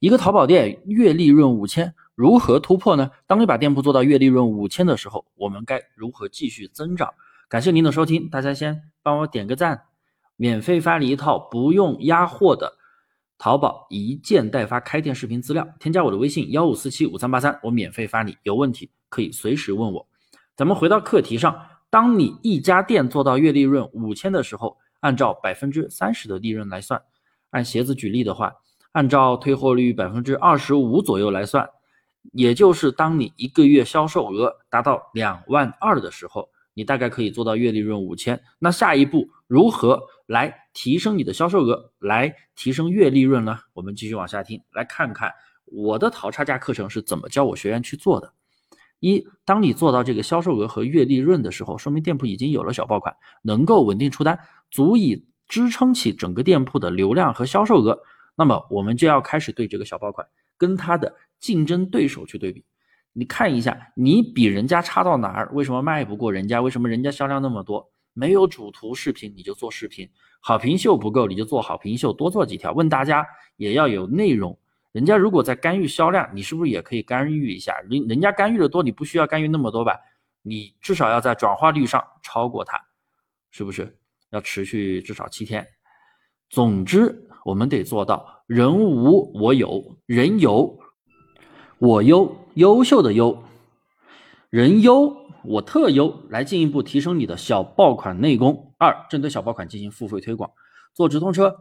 一个淘宝店月利润五千，如何突破呢？当你把店铺做到月利润五千的时候，我们该如何继续增长？感谢您的收听，大家先帮我点个赞，免费发你一套不用压货的淘宝一件代发开店视频资料，添加我的微信幺五四七五三八三，我免费发你，有问题可以随时问我。咱们回到课题上，当你一家店做到月利润五千的时候，按照百分之三十的利润来算，按鞋子举例的话。按照退货率百分之二十五左右来算，也就是当你一个月销售额达到两万二的时候，你大概可以做到月利润五千。那下一步如何来提升你的销售额，来提升月利润呢？我们继续往下听，来看看我的淘差价课程是怎么教我学员去做的。一，当你做到这个销售额和月利润的时候，说明店铺已经有了小爆款，能够稳定出单，足以支撑起整个店铺的流量和销售额。那么我们就要开始对这个小爆款跟它的竞争对手去对比，你看一下，你比人家差到哪儿？为什么卖不过人家？为什么人家销量那么多？没有主图视频你就做视频，好评秀不够你就做好评秀，多做几条，问大家也要有内容。人家如果在干预销量，你是不是也可以干预一下？人人家干预的多，你不需要干预那么多吧？你至少要在转化率上超过他，是不是？要持续至少七天。总之。我们得做到人无我有，人有我优，优秀的优，人优我特优，来进一步提升你的小爆款内功。二，针对小爆款进行付费推广，做直通车、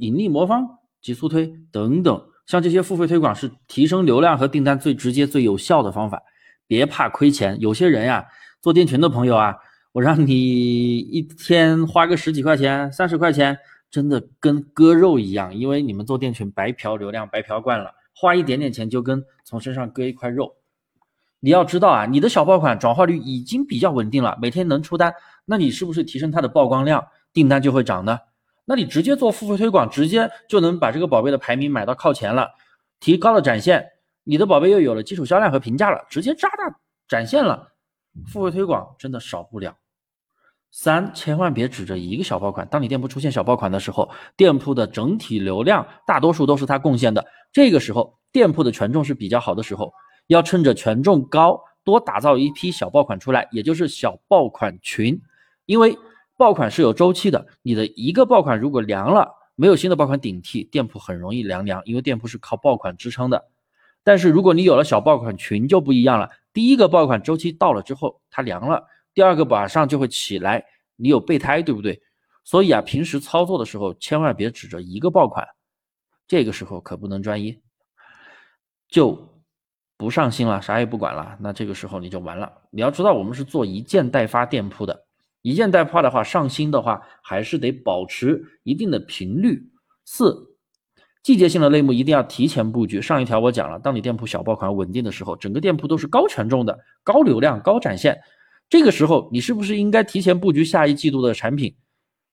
引力魔方、极速推等等，像这些付费推广是提升流量和订单最直接、最有效的方法。别怕亏钱，有些人呀，做店群的朋友啊，我让你一天花个十几块钱、三十块钱。真的跟割肉一样，因为你们做店群白嫖流量，白嫖惯了，花一点点钱就跟从身上割一块肉。你要知道啊，你的小爆款转化率已经比较稳定了，每天能出单，那你是不是提升它的曝光量，订单就会涨呢？那你直接做付费推广，直接就能把这个宝贝的排名买到靠前了，提高了展现，你的宝贝又有了基础销量和评价了，直接扎大展现了。付费推广真的少不了。三千万别指着一个小爆款，当你店铺出现小爆款的时候，店铺的整体流量大多数都是它贡献的。这个时候，店铺的权重是比较好的时候，要趁着权重高，多打造一批小爆款出来，也就是小爆款群。因为爆款是有周期的，你的一个爆款如果凉了，没有新的爆款顶替，店铺很容易凉凉，因为店铺是靠爆款支撑的。但是如果你有了小爆款群就不一样了，第一个爆款周期到了之后，它凉了。第二个马上就会起来，你有备胎，对不对？所以啊，平时操作的时候千万别指着一个爆款，这个时候可不能专一，就不上心了，啥也不管了，那这个时候你就完了。你要知道，我们是做一件代发店铺的，一件代发的话，上新的话还是得保持一定的频率。四，季节性的类目一定要提前布局。上一条我讲了，当你店铺小爆款稳定的时候，整个店铺都是高权重的、高流量、高展现。这个时候，你是不是应该提前布局下一季度的产品，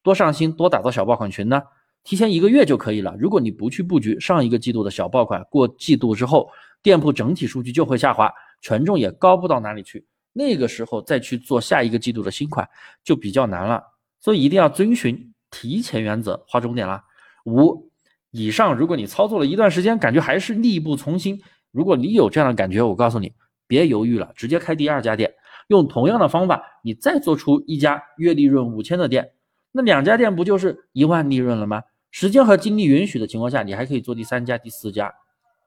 多上新，多打造小爆款群呢？提前一个月就可以了。如果你不去布局上一个季度的小爆款，过季度之后，店铺整体数据就会下滑，权重也高不到哪里去。那个时候再去做下一个季度的新款就比较难了。所以一定要遵循提前原则，划重点了。五以上，如果你操作了一段时间，感觉还是力不从心，如果你有这样的感觉，我告诉你，别犹豫了，直接开第二家店。用同样的方法，你再做出一家月利润五千的店，那两家店不就是一万利润了吗？时间和精力允许的情况下，你还可以做第三家、第四家，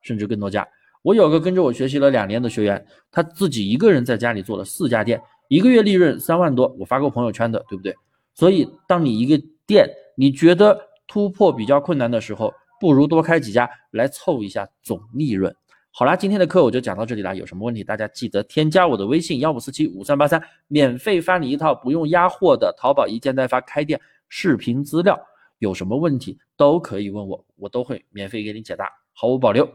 甚至更多家。我有个跟着我学习了两年的学员，他自己一个人在家里做了四家店，一个月利润三万多，我发过朋友圈的，对不对？所以，当你一个店你觉得突破比较困难的时候，不如多开几家来凑一下总利润。好啦，今天的课我就讲到这里啦。有什么问题，大家记得添加我的微信幺五四七五三八三，免费发你一套不用压货的淘宝一件代发开店视频资料。有什么问题都可以问我，我都会免费给你解答，毫无保留。